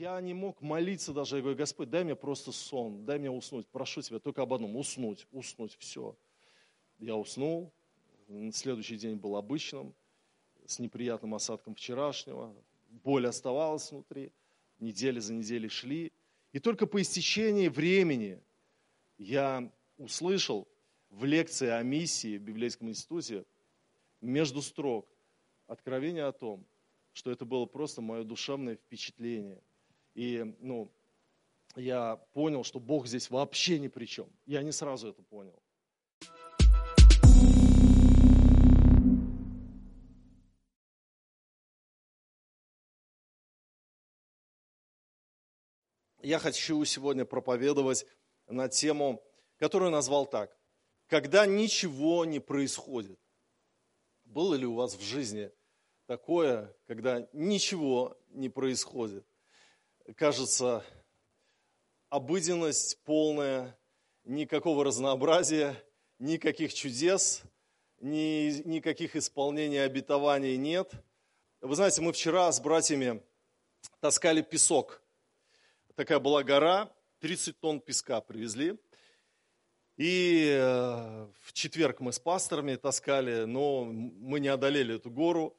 я не мог молиться даже. Я говорю, Господь, дай мне просто сон, дай мне уснуть. Прошу тебя только об одном, уснуть, уснуть, все. Я уснул, следующий день был обычным, с неприятным осадком вчерашнего. Боль оставалась внутри, недели за неделей шли. И только по истечении времени я услышал в лекции о миссии в Библейском институте между строк откровение о том, что это было просто мое душевное впечатление. И ну, я понял, что Бог здесь вообще ни при чем. Я не сразу это понял. Я хочу сегодня проповедовать на тему, которую назвал так. Когда ничего не происходит. Было ли у вас в жизни такое, когда ничего не происходит? Кажется, обыденность полная, никакого разнообразия, никаких чудес, ни, никаких исполнений обетований нет. Вы знаете, мы вчера с братьями таскали песок. Такая была гора, 30 тонн песка привезли. И э, в четверг мы с пасторами таскали, но мы не одолели эту гору.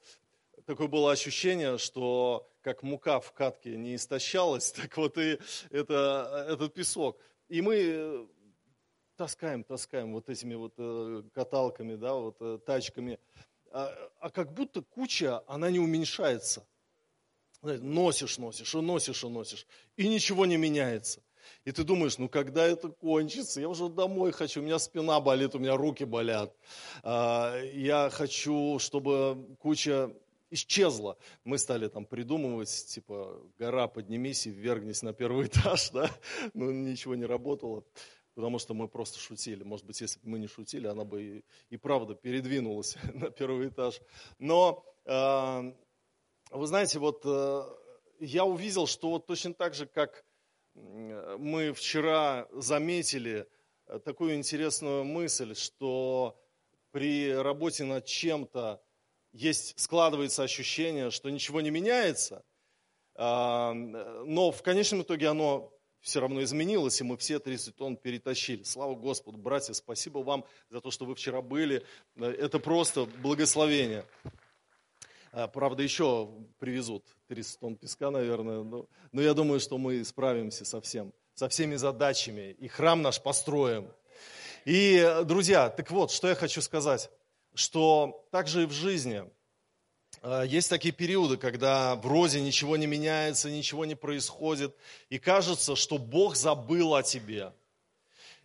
Такое было ощущение, что как мука в катке не истощалась, так вот и это, этот песок. И мы э, таскаем, таскаем вот этими вот э, каталками, да, вот тачками. А, а как будто куча, она не уменьшается. Носишь, носишь, и носишь, и носишь, и ничего не меняется. И ты думаешь, ну когда это кончится? Я уже домой хочу, у меня спина болит, у меня руки болят. А, я хочу, чтобы куча исчезла. Мы стали там придумывать, типа, гора, поднимись и ввергнись на первый этаж, да? Но ничего не работало, потому что мы просто шутили. Может быть, если бы мы не шутили, она бы и, и правда передвинулась на первый этаж. Но, э, вы знаете, вот э, я увидел, что вот точно так же, как мы вчера заметили э, такую интересную мысль, что при работе над чем-то есть, складывается ощущение, что ничего не меняется, а, но в конечном итоге оно все равно изменилось, и мы все 30 тонн перетащили. Слава Господу, братья, спасибо вам за то, что вы вчера были. Это просто благословение. А, правда, еще привезут 30 тонн песка, наверное. Но, но я думаю, что мы справимся со всем, со всеми задачами. И храм наш построим. И, друзья, так вот, что я хочу сказать. Что также и в жизни а, есть такие периоды, когда вроде ничего не меняется, ничего не происходит. И кажется, что Бог забыл о тебе.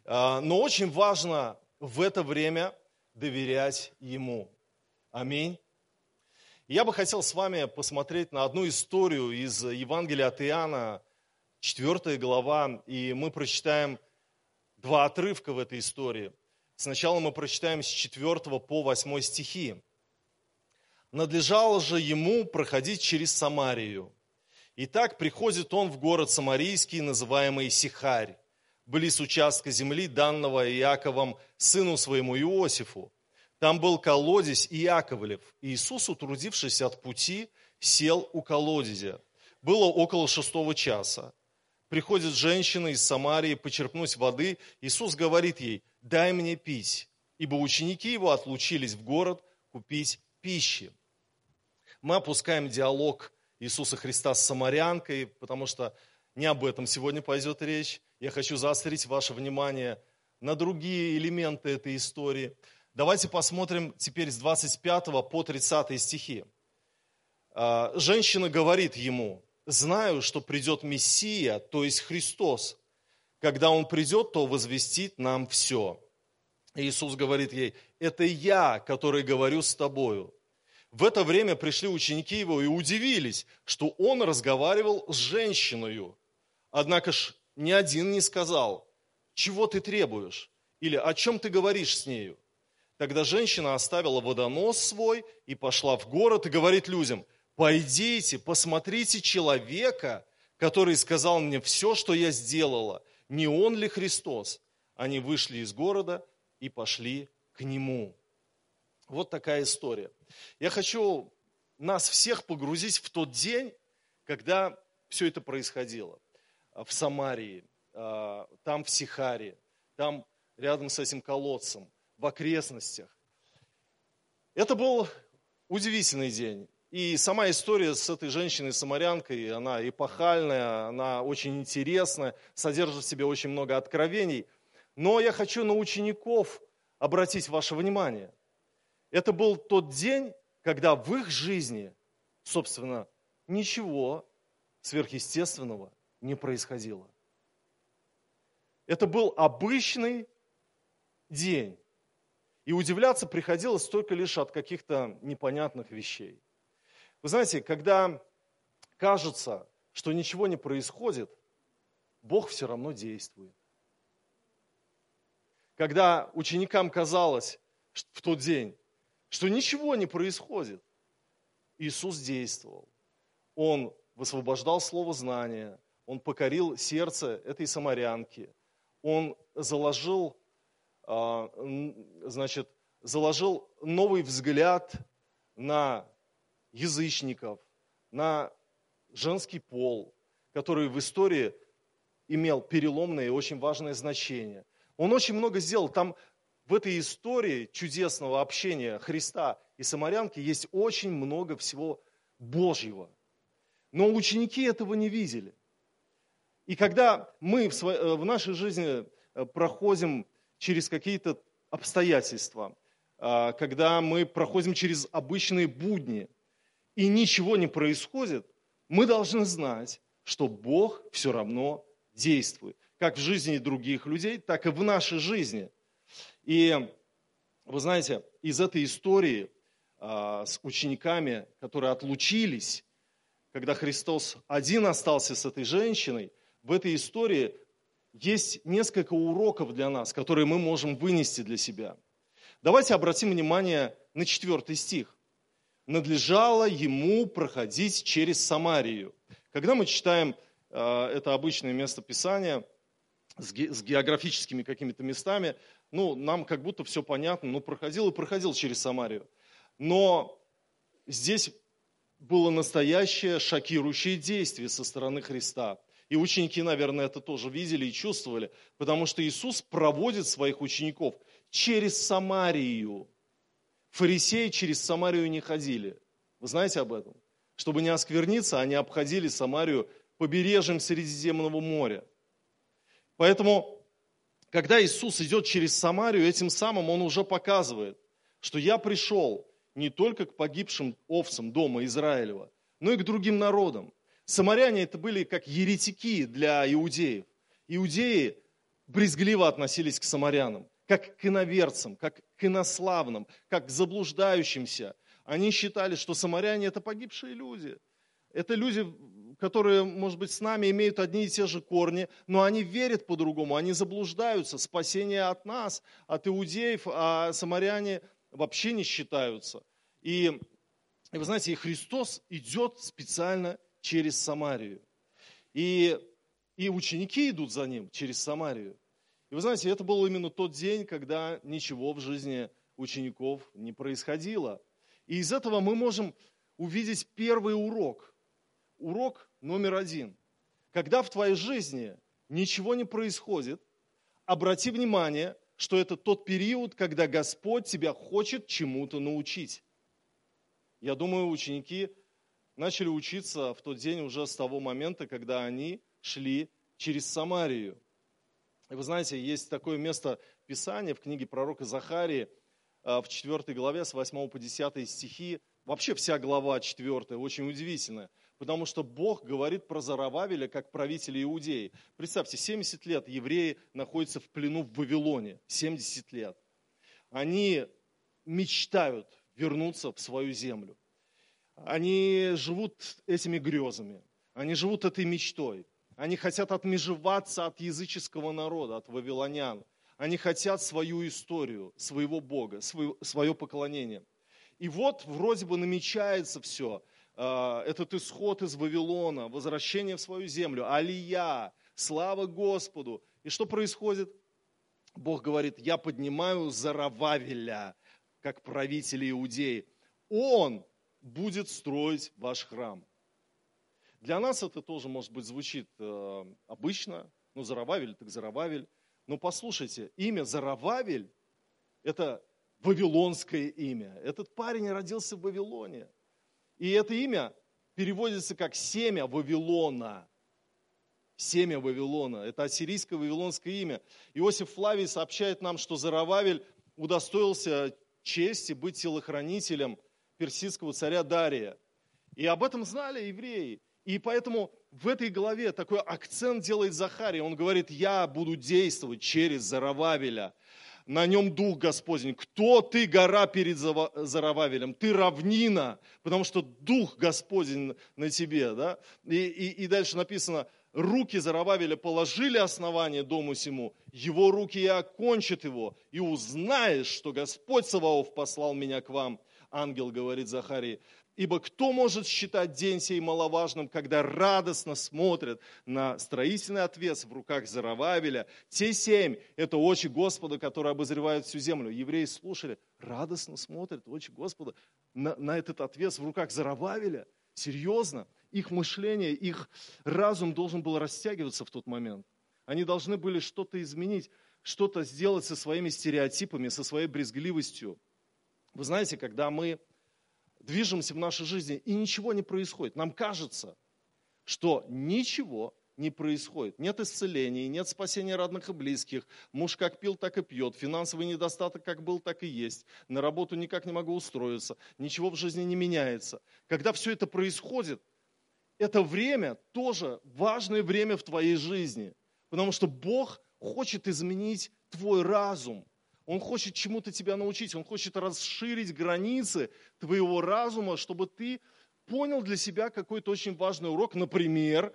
А, но очень важно в это время доверять Ему. Аминь. Я бы хотел с вами посмотреть на одну историю из Евангелия от Иоанна, 4 глава, и мы прочитаем два отрывка в этой истории. Сначала мы прочитаем с 4 по 8 стихи. «Надлежало же ему проходить через Самарию. Итак, приходит он в город Самарийский, называемый Сихарь, близ участка земли, данного Иаковом сыну своему Иосифу. Там был колодец Иаковлев. Иисус, утрудившись от пути, сел у колодезя. Было около шестого часа. Приходит женщина из Самарии почерпнуть воды. Иисус говорит ей, дай мне пить, ибо ученики его отлучились в город купить пищи. Мы опускаем диалог Иисуса Христа с самарянкой, потому что не об этом сегодня пойдет речь. Я хочу заострить ваше внимание на другие элементы этой истории – Давайте посмотрим теперь с 25 по 30 стихи. А, женщина говорит ему, знаю, что придет Мессия, то есть Христос. Когда Он придет, то возвестит нам все. Иисус говорит ей, это я, который говорю с тобою. В это время пришли ученики его и удивились, что он разговаривал с женщиной. Однако ж ни один не сказал, чего ты требуешь, или о чем ты говоришь с нею. Тогда женщина оставила водонос свой и пошла в город и говорит людям, пойдите, посмотрите человека, который сказал мне все, что я сделала. Не он ли Христос? Они вышли из города и пошли к нему. Вот такая история. Я хочу нас всех погрузить в тот день, когда все это происходило. В Самарии, там в Сихаре, там рядом с этим колодцем, в окрестностях. Это был удивительный день. И сама история с этой женщиной-самарянкой, она эпохальная, она очень интересная, содержит в себе очень много откровений. Но я хочу на учеников обратить ваше внимание. Это был тот день, когда в их жизни, собственно, ничего сверхъестественного не происходило. Это был обычный день. И удивляться приходилось только лишь от каких-то непонятных вещей. Вы знаете, когда кажется, что ничего не происходит, Бог все равно действует. Когда ученикам казалось в тот день, что ничего не происходит, Иисус действовал. Он высвобождал слово знания, Он покорил сердце этой самарянки, Он заложил а, значит, заложил новый взгляд на язычников, на женский пол, который в истории имел переломное и очень важное значение. Он очень много сделал. Там в этой истории чудесного общения Христа и самарянки есть очень много всего Божьего. Но ученики этого не видели. И когда мы в, э, нашей жизни э, проходим через какие-то обстоятельства, а, когда мы проходим через обычные будни, и ничего не происходит, мы должны знать, что Бог все равно действует, как в жизни других людей, так и в нашей жизни. И вы знаете, из этой истории а, с учениками, которые отлучились, когда Христос один остался с этой женщиной, в этой истории есть несколько уроков для нас, которые мы можем вынести для себя. Давайте обратим внимание на четвертый стих. «Надлежало ему проходить через Самарию». Когда мы читаем э, это обычное место Писания с, ге, с географическими какими-то местами, ну, нам как будто все понятно, ну, проходил и проходил через Самарию. Но здесь было настоящее шокирующее действие со стороны Христа. И ученики, наверное, это тоже видели и чувствовали, потому что Иисус проводит своих учеников через Самарию. Фарисеи через Самарию не ходили. Вы знаете об этом? Чтобы не оскверниться, они обходили Самарию побережьем Средиземного моря. Поэтому, когда Иисус идет через Самарию, этим самым Он уже показывает, что я пришел не только к погибшим овцам дома Израилева, но и к другим народам. Самаряне это были как еретики для иудеев. Иудеи брезгливо относились к самарянам, как к иноверцам, как к инославным, как к заблуждающимся. Они считали, что самаряне это погибшие люди. Это люди, которые, может быть, с нами имеют одни и те же корни, но они верят по-другому, они заблуждаются. Спасение от нас, от иудеев, а самаряне вообще не считаются. И, вы знаете, и Христос идет специально через Самарию. И, и ученики идут за ним через Самарию. И вы знаете, это был именно тот день, когда ничего в жизни учеников не происходило. И из этого мы можем увидеть первый урок. Урок номер один. Когда в твоей жизни ничего не происходит, обрати внимание, что это тот период, когда Господь тебя хочет чему-то научить. Я думаю, ученики начали учиться в тот день уже с того момента, когда они шли через Самарию. И вы знаете, есть такое место Писания в книге пророка Захарии, а, в 4 главе с 8 по 10 стихи. Вообще вся глава 4 очень удивительная, потому что Бог говорит про Зарававеля как правителя Иудеи. Представьте, 70 лет евреи находятся в плену в Вавилоне, 70 лет. Они мечтают вернуться в свою землю они живут этими грезами, они живут этой мечтой. Они хотят отмежеваться от языческого народа, от вавилонян. Они хотят свою историю, своего Бога, свое, поклонение. И вот вроде бы намечается все. А, этот исход из Вавилона, возвращение в свою землю, алия, слава Господу. И что происходит? Бог говорит, я поднимаю Зарававеля, как правителя Иудеи. Он будет строить ваш храм. Для нас это тоже, может быть, звучит э, обычно, ну, Зарававель так Зарававель. Но послушайте, имя Зарававель – это вавилонское имя. Этот парень родился в Вавилоне. И это имя переводится как семя Вавилона. Семя Вавилона. Это ассирийское вавилонское имя. Иосиф Флавий сообщает нам, что Зарававель удостоился чести быть телохранителем персидского царя Дария. И об этом знали евреи. И поэтому в этой главе такой акцент делает Захарий. Он говорит, я буду действовать через Зарававеля – на нем Дух Господень. Кто ты, гора перед Зарававелем? Ты равнина, потому что Дух Господень на тебе. Да? И, и, и дальше написано, руки Зарававеля положили основание дому сему, его руки и окончат его, и узнаешь, что Господь Саваоф послал меня к вам. Ангел говорит Захарии, Ибо кто может считать день сей маловажным, когда радостно смотрят на строительный отвес в руках Зарававеля? Те семь – это очи Господа, которые обозревают всю землю. Евреи слушали, радостно смотрят очи Господа на, на этот отвес в руках Зарававеля. Серьезно? Их мышление, их разум должен был растягиваться в тот момент. Они должны были что-то изменить, что-то сделать со своими стереотипами, со своей брезгливостью. Вы знаете, когда мы движемся в нашей жизни, и ничего не происходит. Нам кажется, что ничего не происходит. Нет исцеления, нет спасения родных и близких. Муж как пил, так и пьет. Финансовый недостаток как был, так и есть. На работу никак не могу устроиться. Ничего в жизни не меняется. Когда все это происходит, это время тоже важное время в твоей жизни. Потому что Бог хочет изменить твой разум – он хочет чему-то тебя научить, Он хочет расширить границы твоего разума, чтобы ты понял для себя какой-то очень важный урок, например,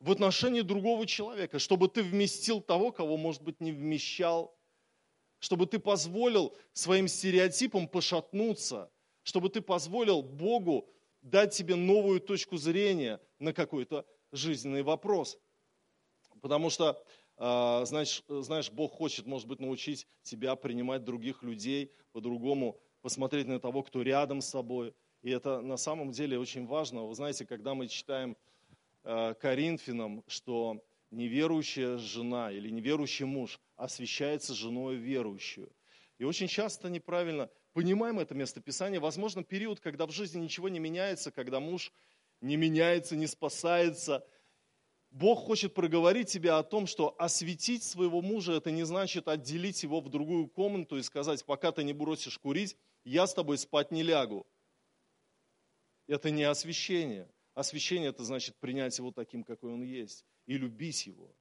в отношении другого человека, чтобы ты вместил того, кого, может быть, не вмещал, чтобы ты позволил своим стереотипам пошатнуться, чтобы ты позволил Богу дать тебе новую точку зрения на какой-то жизненный вопрос. Потому что знаешь, знаешь, Бог хочет, может быть, научить тебя принимать других людей по-другому, посмотреть на того, кто рядом с собой. И это на самом деле очень важно. Вы знаете, когда мы читаем а, Коринфянам, что неверующая жена или неверующий муж освящается женой верующую. И очень часто неправильно понимаем это местописание. Возможно, период, когда в жизни ничего не меняется, когда муж не меняется, не спасается, Бог хочет проговорить тебе о том, что осветить своего мужа, это не значит отделить его в другую комнату и сказать, пока ты не бросишь курить, я с тобой спать не лягу. Это не освящение. Освящение – это значит принять его таким, какой он есть, и любить его.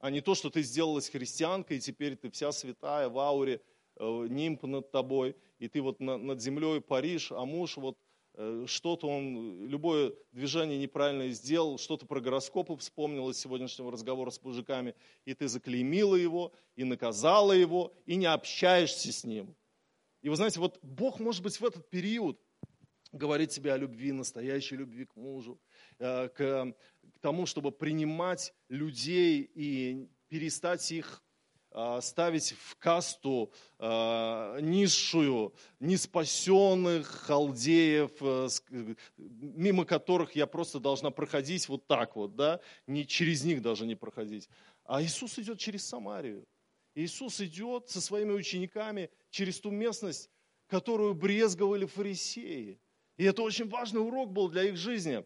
А не то, что ты сделалась христианкой, и теперь ты вся святая в ауре, э, нимб над тобой, и ты вот над землей паришь, а муж вот что-то он, любое движение неправильно сделал, что-то про гороскопы вспомнил из сегодняшнего разговора с мужиками, и ты заклеймила его, и наказала его, и не общаешься с ним. И вы знаете, вот Бог, может быть, в этот период говорит тебе о любви, настоящей любви к мужу, э, к, к тому, чтобы принимать людей и перестать их ставить в касту а, низшую, неспасенных халдеев, э, мимо которых я просто должна проходить вот так вот, да, не через них даже не проходить. А Иисус идет через Самарию. Иисус идет со своими учениками через ту местность, которую брезговали фарисеи. И это очень важный урок был для их жизни.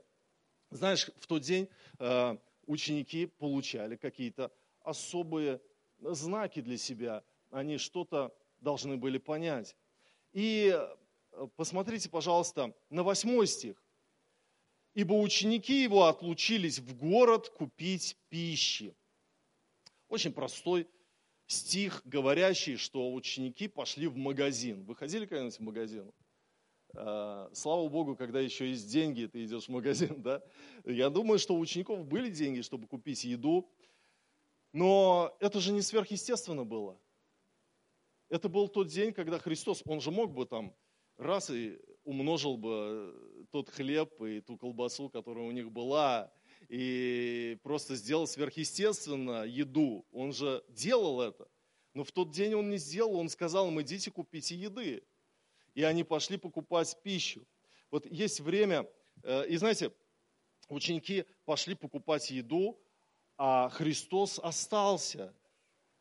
Знаешь, в тот день э, ученики получали какие-то особые знаки для себя, они что-то должны были понять. И э, посмотрите, пожалуйста, на восьмой стих. «Ибо ученики его отлучились в город купить пищи». Очень простой стих, говорящий, что ученики пошли в магазин. Вы ходили когда-нибудь в магазин? Э, слава Богу, когда еще есть деньги, ты идешь в магазин, да? Я думаю, что у учеников были деньги, чтобы купить еду, но это же не сверхъестественно было. Это был тот день, когда Христос, он же мог бы там раз и умножил бы тот хлеб и ту колбасу, которая у них была, и просто сделал сверхъестественно еду. Он же делал это. Но в тот день он не сделал, он сказал им, идите купите еды. И они пошли покупать пищу. Вот есть время, Э, и знаете, ученики пошли покупать еду, а Христос остался.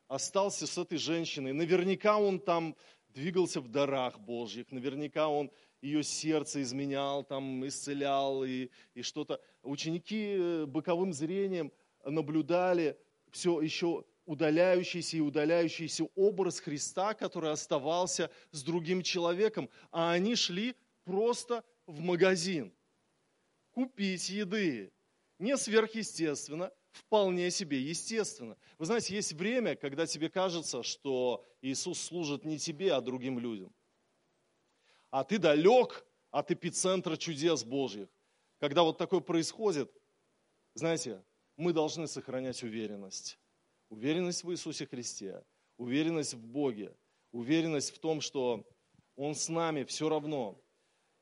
Остался с этой женщиной. Наверняка он там двигался в дарах Божьих, наверняка он ее сердце изменял, там, исцелял и, и что-то. Ученики э, боковым зрением наблюдали все еще удаляющийся и удаляющийся образ Христа, который оставался с другим человеком, а они шли просто в магазин купить еды. Не сверхъестественно, вполне себе естественно. Вы знаете, есть время, когда тебе кажется, что Иисус служит не тебе, а другим людям. А ты далек от эпицентра чудес Божьих. Когда вот такое происходит, знаете, мы должны сохранять уверенность. Уверенность в Иисусе Христе, уверенность в Боге, уверенность в том, что Он с нами все равно.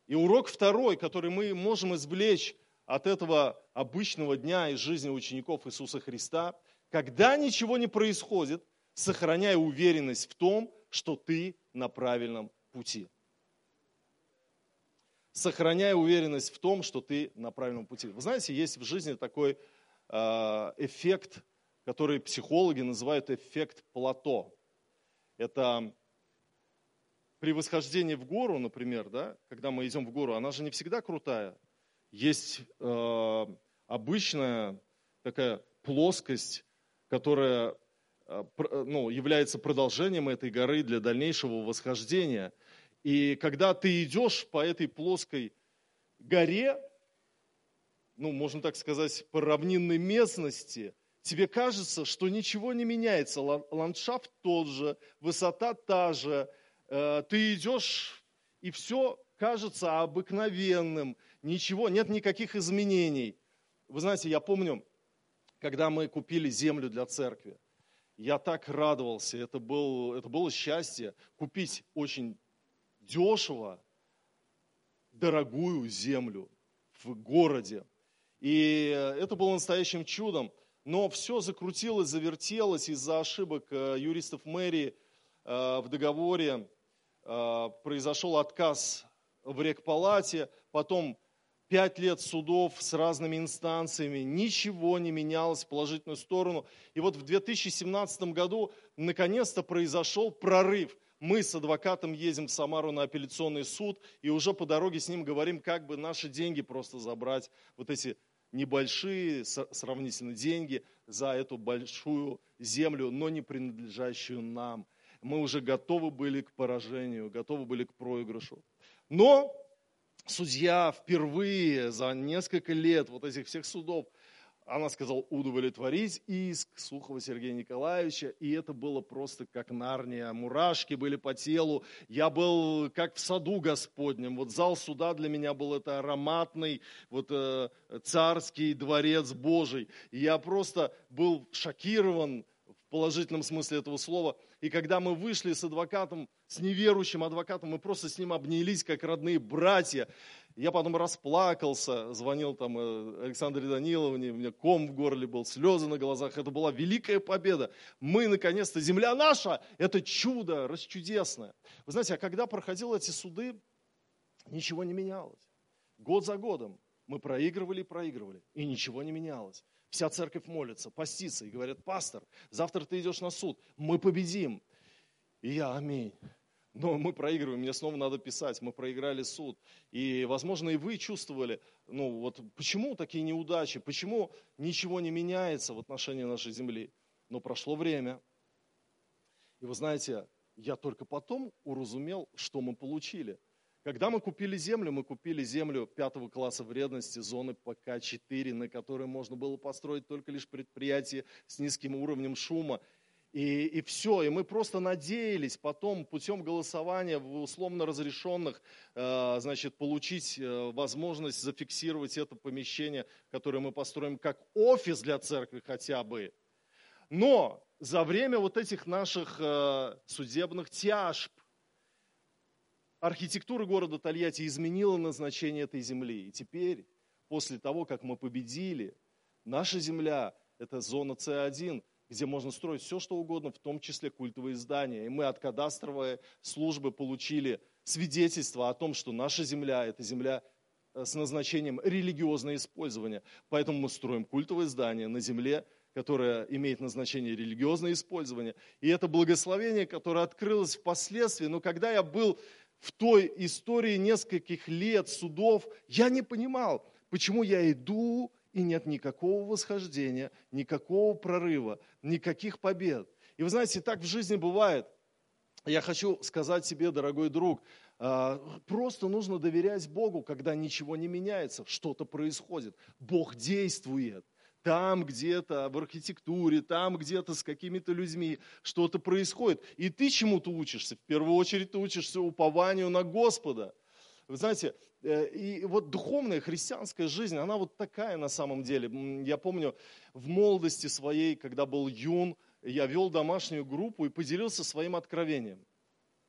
И урок второй, который мы можем извлечь от этого обычного дня из жизни учеников Иисуса Христа, когда ничего не происходит, сохраняй уверенность в том, что ты на правильном пути. Сохраняй уверенность в том, что ты на правильном пути. Вы знаете, есть в жизни такой э, эффект, который психологи называют эффект плато. Это при восхождении в гору, например, да, когда мы идем в гору, она же не всегда крутая. Есть э, обычная такая плоскость, которая э, ну, является продолжением этой горы для дальнейшего восхождения. И когда ты идешь по этой плоской горе, ну, можно так сказать, по равнинной местности, тебе кажется, что ничего не меняется. Ландшафт тот же, высота та же, Э, ты идешь, и все кажется обыкновенным, ничего, нет никаких изменений. Вы знаете, я помню, когда мы купили землю для церкви, я так радовался, это, был, это было счастье, купить очень дешево дорогую землю в городе. И это было настоящим чудом. Но все закрутилось, завертелось из-за ошибок э, юристов мэрии э, в договоре Э, произошел отказ в рекпалате, потом пять лет судов с разными инстанциями, ничего не менялось в положительную сторону. И вот в 2017 году наконец-то произошел прорыв. Мы с адвокатом едем в Самару на апелляционный суд, и уже по дороге с ним говорим, как бы наши деньги просто забрать, вот эти небольшие сравнительно деньги за эту большую землю, но не принадлежащую нам мы уже готовы были к поражению, готовы были к проигрышу. Но судья впервые за несколько лет вот этих всех судов, она сказала удовлетворить иск Сухова Сергея Николаевича, и это было просто как нарния. Мурашки были по телу. Я был как в саду Господнем. Вот зал суда для меня был это ароматный, вот э, царский дворец Божий. И я просто был шокирован в положительном смысле этого слова – и когда мы вышли с адвокатом, с неверующим адвокатом, мы просто с ним обнялись, как родные братья. Я потом расплакался, звонил там э, Александре Даниловне, у меня ком в горле был, слезы на глазах. Это была великая победа. Мы, наконец-то, земля наша, это чудо, расчудесное. Вы знаете, а когда проходил эти суды, ничего не менялось. Год за годом мы проигрывали и проигрывали, и ничего не менялось. Вся церковь молится, постится и говорят, пастор, завтра ты идешь на суд, мы победим. И я, аминь. Но мы проигрываем, мне снова надо писать, мы проиграли суд. И, возможно, и вы чувствовали, ну вот почему такие неудачи, почему ничего не меняется в отношении нашей земли. Но прошло время. И вы знаете, я только потом уразумел, что мы получили. Когда мы купили землю, мы купили землю пятого класса вредности, зоны ПК-4, на которой можно было построить только лишь предприятие с низким уровнем шума. И, и все, и мы просто надеялись потом путем голосования в условно разрешенных, э, значит, получить э, возможность зафиксировать это помещение, которое мы построим как офис для церкви хотя бы. Но за время вот этих наших э, судебных тяжб, архитектура города Тольятти изменила назначение этой земли. И теперь, после того, как мы победили, наша земля – это зона С1, где можно строить все, что угодно, в том числе культовые здания. И мы от кадастровой службы получили свидетельство о том, что наша земля – это земля с назначением религиозное использование. Поэтому мы строим культовое здание на земле, которое имеет назначение религиозное использование. И это благословение, которое открылось впоследствии. Но когда я был в той истории нескольких лет судов, я не понимал, почему я иду, и нет никакого восхождения, никакого прорыва, никаких побед. И вы знаете, так в жизни бывает. Я хочу сказать тебе, дорогой друг, а, просто нужно доверять Богу, когда ничего не меняется, что-то происходит. Бог действует. Там где-то в архитектуре, там где-то с какими-то людьми что-то происходит. И ты чему-то учишься. В первую очередь ты учишься упованию на Господа. Вы знаете, э, и вот духовная христианская жизнь, она вот такая на самом деле. Я помню в молодости своей, когда был юн, я вел домашнюю группу и поделился своим откровением.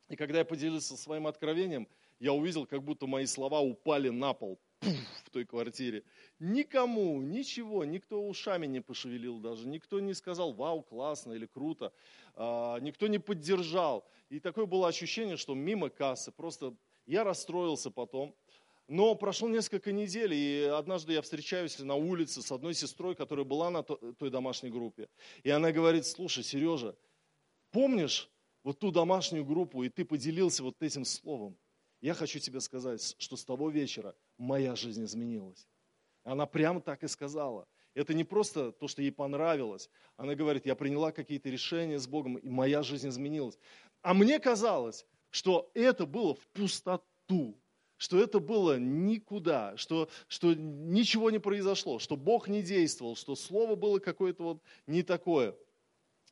И когда я поделился своим откровением, я увидел, как будто мои слова упали на пол в той квартире. Никому, ничего, никто ушами не пошевелил даже, никто не сказал «Вау, классно» или «Круто», а, никто не поддержал. И такое было ощущение, что мимо кассы, просто я расстроился потом. Но прошло несколько недель, и однажды я встречаюсь на улице с одной сестрой, которая была на той домашней группе. И она говорит, слушай, Сережа, помнишь, вот ту домашнюю группу, и ты поделился вот этим словом. Я хочу тебе сказать, что с того вечера моя жизнь изменилась. Она прямо так и сказала. Это не просто то, что ей понравилось. Она говорит, я приняла какие-то решения с Богом, и моя жизнь изменилась. А мне казалось, что это было в пустоту, что это было никуда, что, что ничего не произошло, что Бог не действовал, что слово было какое-то вот не такое.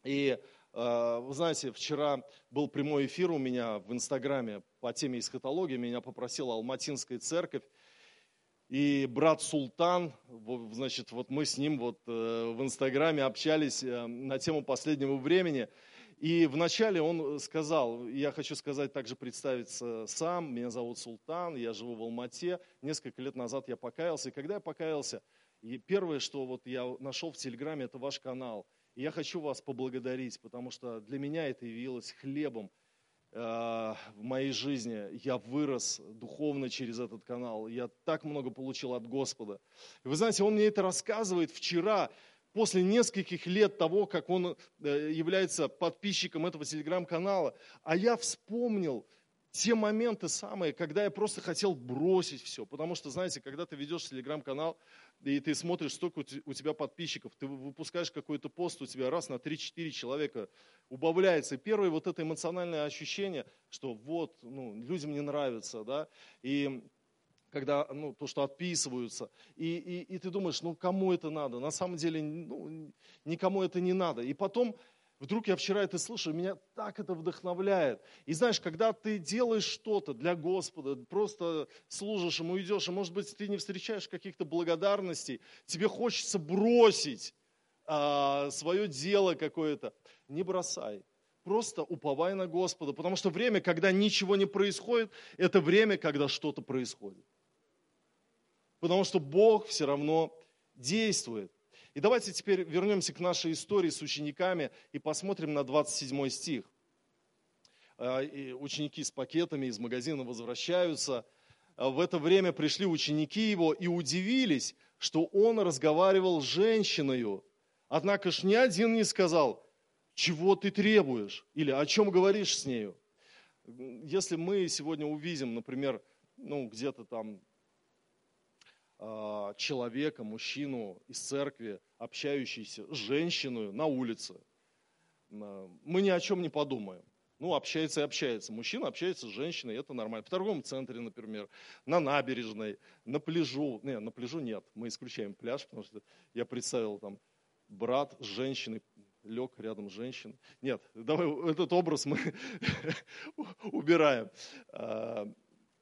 И Э, вы знаете, вчера был прямой эфир у меня в Инстаграме по теме эсхатологии. Меня попросила Алматинская церковь. И брат Султан, значит, вот мы с ним вот э, в Инстаграме общались э, на тему последнего времени. И вначале он сказал, я хочу сказать, также представиться сам, меня зовут Султан, я живу в Алмате, несколько лет назад я покаялся, и когда я покаялся, и первое, что вот я нашел в Телеграме, это ваш канал. И я хочу вас поблагодарить, потому что для меня это явилось хлебом э, в моей жизни. Я вырос духовно через этот канал. Я так много получил от Господа. И вы знаете, он мне это рассказывает вчера, после нескольких лет того, как он э, является подписчиком этого телеграм-канала. А я вспомнил, те моменты самые, когда я просто хотел бросить все. Потому что, знаете, когда ты ведешь телеграм-канал, и ты смотришь, столько у тебя подписчиков, ты выпускаешь какой-то пост, у тебя раз на 3-4 человека убавляется. И первое вот это эмоциональное ощущение, что вот, ну, людям не нравится, да, и когда, ну, то, что отписываются, и, и, и ты думаешь, ну, кому это надо? На самом деле, ну, никому это не надо. И потом Вдруг я вчера это слышу, меня так это вдохновляет. И знаешь, когда ты делаешь что-то для Господа, просто служишь Ему, идешь, и может быть ты не встречаешь каких-то благодарностей, тебе хочется бросить а, свое дело какое-то. Не бросай. Просто уповай на Господа, потому что время, когда ничего не происходит, это время, когда что-то происходит. Потому что Бог все равно действует. И давайте теперь вернемся к нашей истории с учениками и посмотрим на 27 стих. А, и ученики с пакетами из магазина возвращаются. А, в это время пришли ученики его и удивились, что он разговаривал с женщиной. Однако ж ни один не сказал, чего ты требуешь или о чем говоришь с нею. Если мы сегодня увидим, например, ну, где-то там человека, мужчину из церкви, общающийся с женщиной на улице. А, мы ни о чем не подумаем. Ну, общается и общается. Мужчина общается с женщиной, это нормально. В торговом центре, например, на набережной, на пляжу. Не, на пляжу нет, мы исключаем пляж, потому что я представил там брат с женщиной, лег рядом с женщиной. Нет, давай этот образ мы убираем.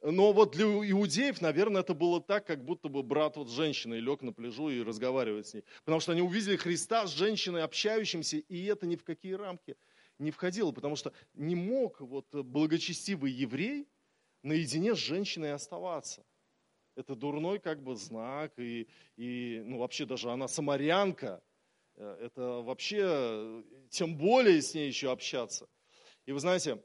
Но вот для иудеев, наверное, это было так, как будто бы брат вот с женщиной лег на пляжу и разговаривает с ней. Потому что они увидели Христа с женщиной общающимся, и это ни в какие рамки не входило. Потому что не мог вот благочестивый еврей наедине с женщиной оставаться. Это дурной как бы знак, и, и ну, вообще даже она самарянка. Э, это вообще, тем более с ней еще общаться. И вы знаете,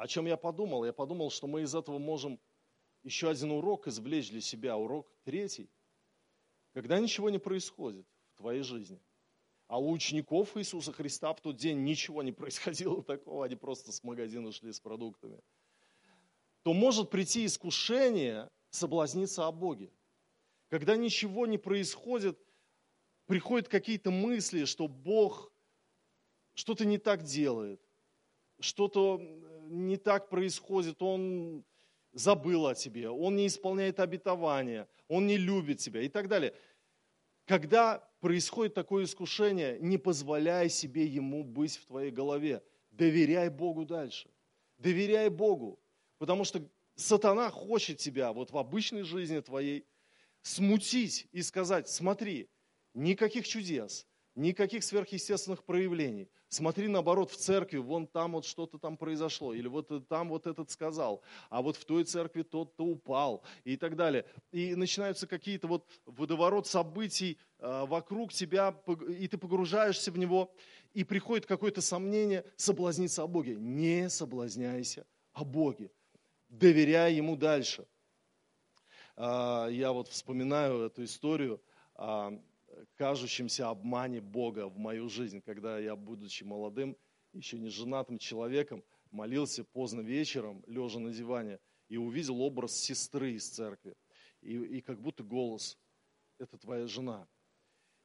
о чем я подумал? Я подумал, что мы из этого можем еще один урок извлечь для себя, урок третий. Когда ничего не происходит в твоей жизни, а у учеников Иисуса Христа в тот день ничего не происходило такого, они просто с магазина шли с продуктами, то может прийти искушение соблазниться о Боге. Когда ничего не происходит, приходят какие-то мысли, что Бог что-то не так делает, что-то не так происходит, Он забыл о тебе, Он не исполняет обетования, Он не любит тебя и так далее. Когда происходит такое искушение, не позволяй себе ему быть в твоей голове. Доверяй Богу дальше. Доверяй Богу. Потому что сатана хочет тебя вот в обычной жизни твоей смутить и сказать, смотри, никаких чудес, никаких сверхъестественных проявлений. Смотри, наоборот, в церкви, вон там вот что-то там произошло, или вот там вот этот сказал, а вот в той церкви тот-то упал, и так далее. И начинаются какие-то вот водоворот событий э, вокруг тебя, и ты погружаешься в него, и приходит какое-то сомнение, соблазниться о Боге. Не соблазняйся о Боге, доверяй Ему дальше. Э, я вот вспоминаю эту историю, э, кажущемся обмане Бога в мою жизнь, когда я, будучи молодым, еще не женатым человеком, молился поздно вечером, лежа на диване, и увидел образ сестры из церкви. И, и как будто голос, это твоя жена.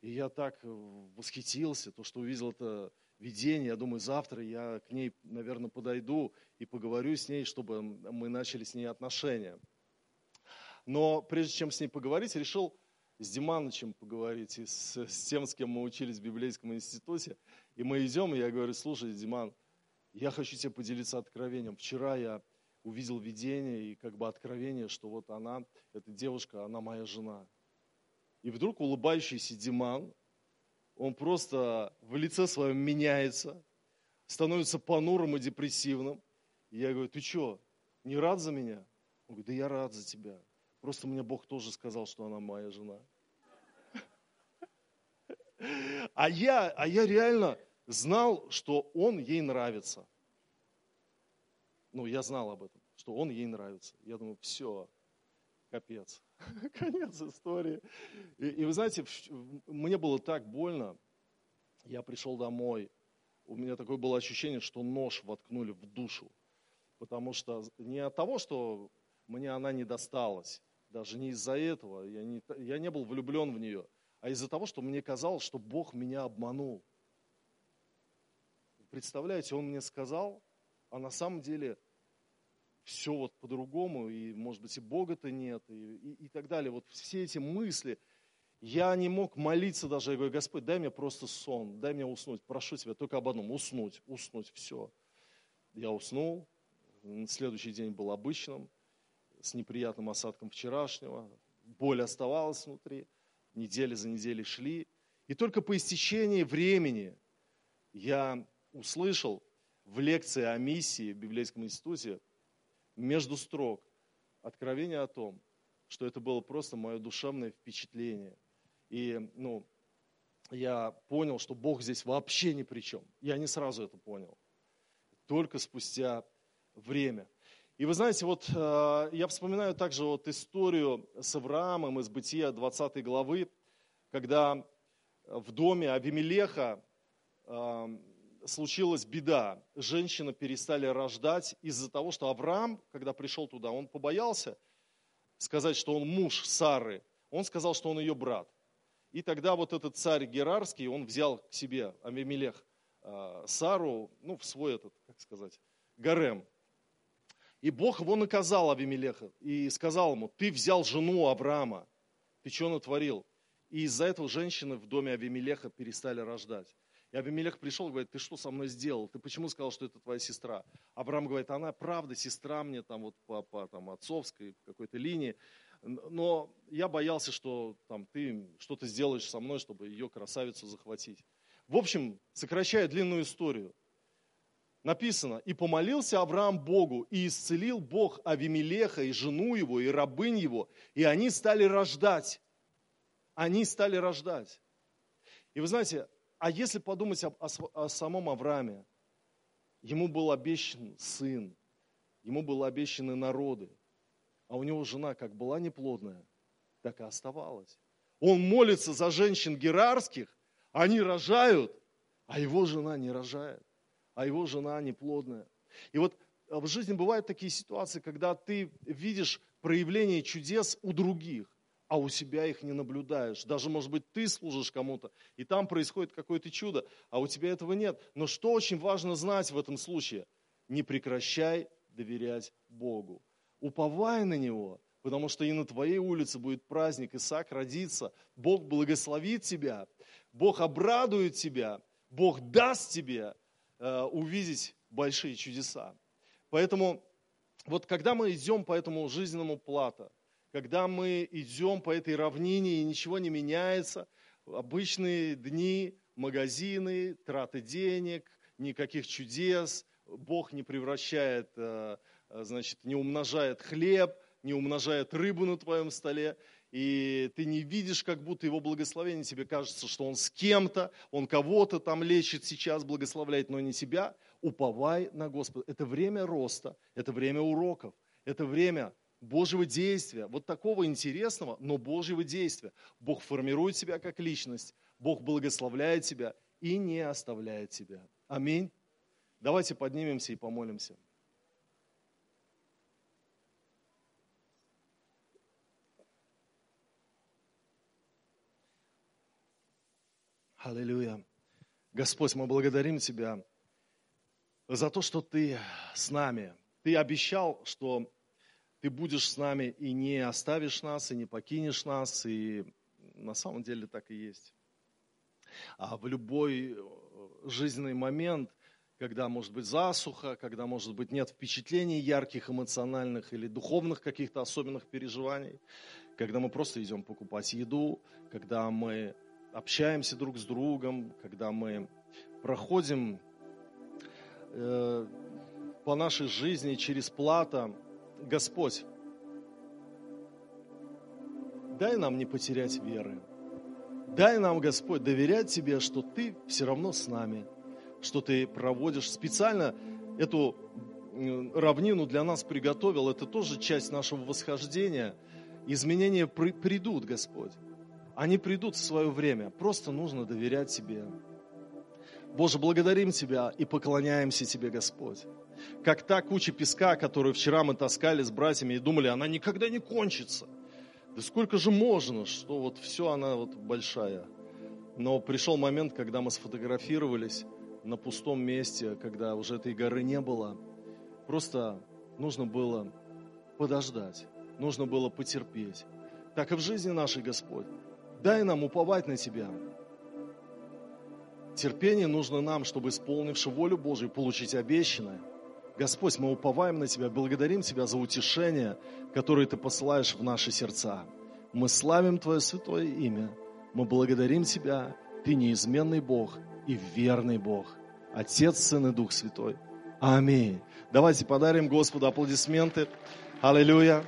И я так восхитился, то, что увидел это видение. Я думаю, завтра я к ней, наверное, подойду и поговорю с ней, чтобы мы начали с ней отношения. Но прежде чем с ней поговорить, решил с Диманычем поговорить, и с, с тем, с кем мы учились в библейском институте. И мы идем, и я говорю, слушай, Диман, я хочу тебе поделиться откровением. Вчера я увидел видение и как бы откровение, что вот она, эта девушка, она моя жена. И вдруг улыбающийся Диман, он просто в лице своем меняется, становится понурым и депрессивным. И я говорю, ты что, не рад за меня? Он говорит, да я рад за тебя. Просто мне Бог тоже сказал, что она моя жена. А я, а я реально знал, что он ей нравится. Ну, я знал об этом, что он ей нравится. Я думаю, все, капец, конец истории. И, и вы знаете, мне было так больно. Я пришел домой, у меня такое было ощущение, что нож воткнули в душу. Потому что не от того, что мне она не досталась, даже не из-за этого, я не, я не был влюблен в нее, а из-за того, что мне казалось, что Бог меня обманул. Представляете, Он мне сказал, а на самом деле все вот по-другому, и, может быть, и Бога-то нет, и, и, и так далее. Вот все эти мысли, я не мог молиться даже, я говорю, Господь, дай мне просто сон, дай мне уснуть, прошу Тебя только об одном, уснуть, уснуть, все. Я уснул, следующий день был обычным, с неприятным осадком вчерашнего, боль оставалась внутри, недели за неделей шли. И только по истечении времени я услышал в лекции о миссии в Библейском институте между строк откровение о том, что это было просто мое душевное впечатление. И ну, я понял, что Бог здесь вообще ни при чем. Я не сразу это понял. Только спустя время. И вы знаете, вот э, я вспоминаю также вот историю с Авраамом из Бытия 20 главы, когда в доме Авимелеха э, случилась беда. Женщины перестали рождать из-за того, что Авраам, когда пришел туда, он побоялся сказать, что он муж Сары. Он сказал, что он ее брат. И тогда вот этот царь Герарский, он взял к себе Авимелех э, Сару, ну, в свой этот, как сказать, гарем. И Бог его наказал, Авимелеха, и сказал ему, ты взял жену Авраама, ты что натворил? И из-за этого женщины в доме Авимелеха перестали рождать. И Авимелех пришел и говорит, ты что со мной сделал? Ты почему сказал, что это твоя сестра? Авраам говорит, она правда сестра мне там вот по, по там, отцовской какой-то линии, но я боялся, что там, ты что-то сделаешь со мной, чтобы ее красавицу захватить. В общем, сокращая длинную историю, написано, и помолился Авраам Богу, и исцелил Бог Авимелеха и жену его, и рабынь его, и они стали рождать. Они стали рождать. И вы знаете, а если подумать о, о, о самом Аврааме, ему был обещан сын, ему были обещаны народы. а у него жена как была неплодная, так и оставалась. Он молится за женщин герарских, они рожают, а его жена не рожает, а его жена неплодная. И вот в жизни бывают такие ситуации, когда ты видишь проявление чудес у других, а у себя их не наблюдаешь. Даже, может быть, ты служишь кому-то, и там происходит какое-то чудо, а у тебя этого нет. Но что очень важно знать в этом случае? Не прекращай доверять Богу. Уповай на Него, потому что и на твоей улице будет праздник, Исаак родится, Бог благословит тебя, Бог обрадует тебя, Бог даст тебе увидеть большие чудеса. Поэтому вот когда мы идем по этому жизненному плато, когда мы идем по этой равнине и ничего не меняется, обычные дни, магазины, траты денег, никаких чудес, Бог не превращает, э, э, значит, не умножает хлеб, не умножает рыбу на твоем столе, и ты не видишь, как будто его благословение, тебе кажется, что он с кем-то, он кого-то там лечит сейчас, благословляет, но не тебя, уповай на Господа. Это время роста, это время уроков, это время Божьего действия, вот такого интересного, но Божьего действия. Бог формирует тебя как личность, Бог благословляет тебя и не оставляет тебя. Аминь. Давайте поднимемся и помолимся. Аллилуйя. Господь, мы благодарим Тебя за то, что Ты с нами. Ты обещал, что Ты будешь с нами и не оставишь нас, и не покинешь нас, и на самом деле так и есть. А в любой э, жизненный момент, когда может быть засуха, когда может быть нет впечатлений ярких, эмоциональных или духовных каких-то особенных переживаний, когда мы просто идем покупать еду, когда мы общаемся друг с другом, когда мы проходим э, по нашей жизни через плата, Господь, дай нам не потерять веры. Дай нам, Господь, доверять Тебе, что Ты все равно с нами, что Ты проводишь специально эту равнину для нас приготовил. Это тоже часть нашего восхождения. Изменения придут, Господь. Они придут в свое время. Просто нужно доверять Тебе. Боже, благодарим Тебя и поклоняемся Тебе, Господь. Как та куча песка, которую вчера мы таскали с братьями и думали, она никогда не кончится. Да сколько же можно, что вот все она вот большая. Но пришел момент, когда мы сфотографировались на пустом месте, когда уже этой горы не было. Просто нужно было подождать, нужно было потерпеть. Так и в жизни нашей, Господь. Дай нам уповать на Тебя. Терпение нужно нам, чтобы, исполнивши волю Божию, получить обещанное. Господь, мы уповаем на Тебя, благодарим Тебя за утешение, которое Ты посылаешь в наши сердца. Мы славим Твое святое имя. Мы благодарим Тебя. Ты неизменный Бог и верный Бог. Отец, Сын и Дух Святой. Аминь. Давайте подарим Господу аплодисменты. Аллилуйя.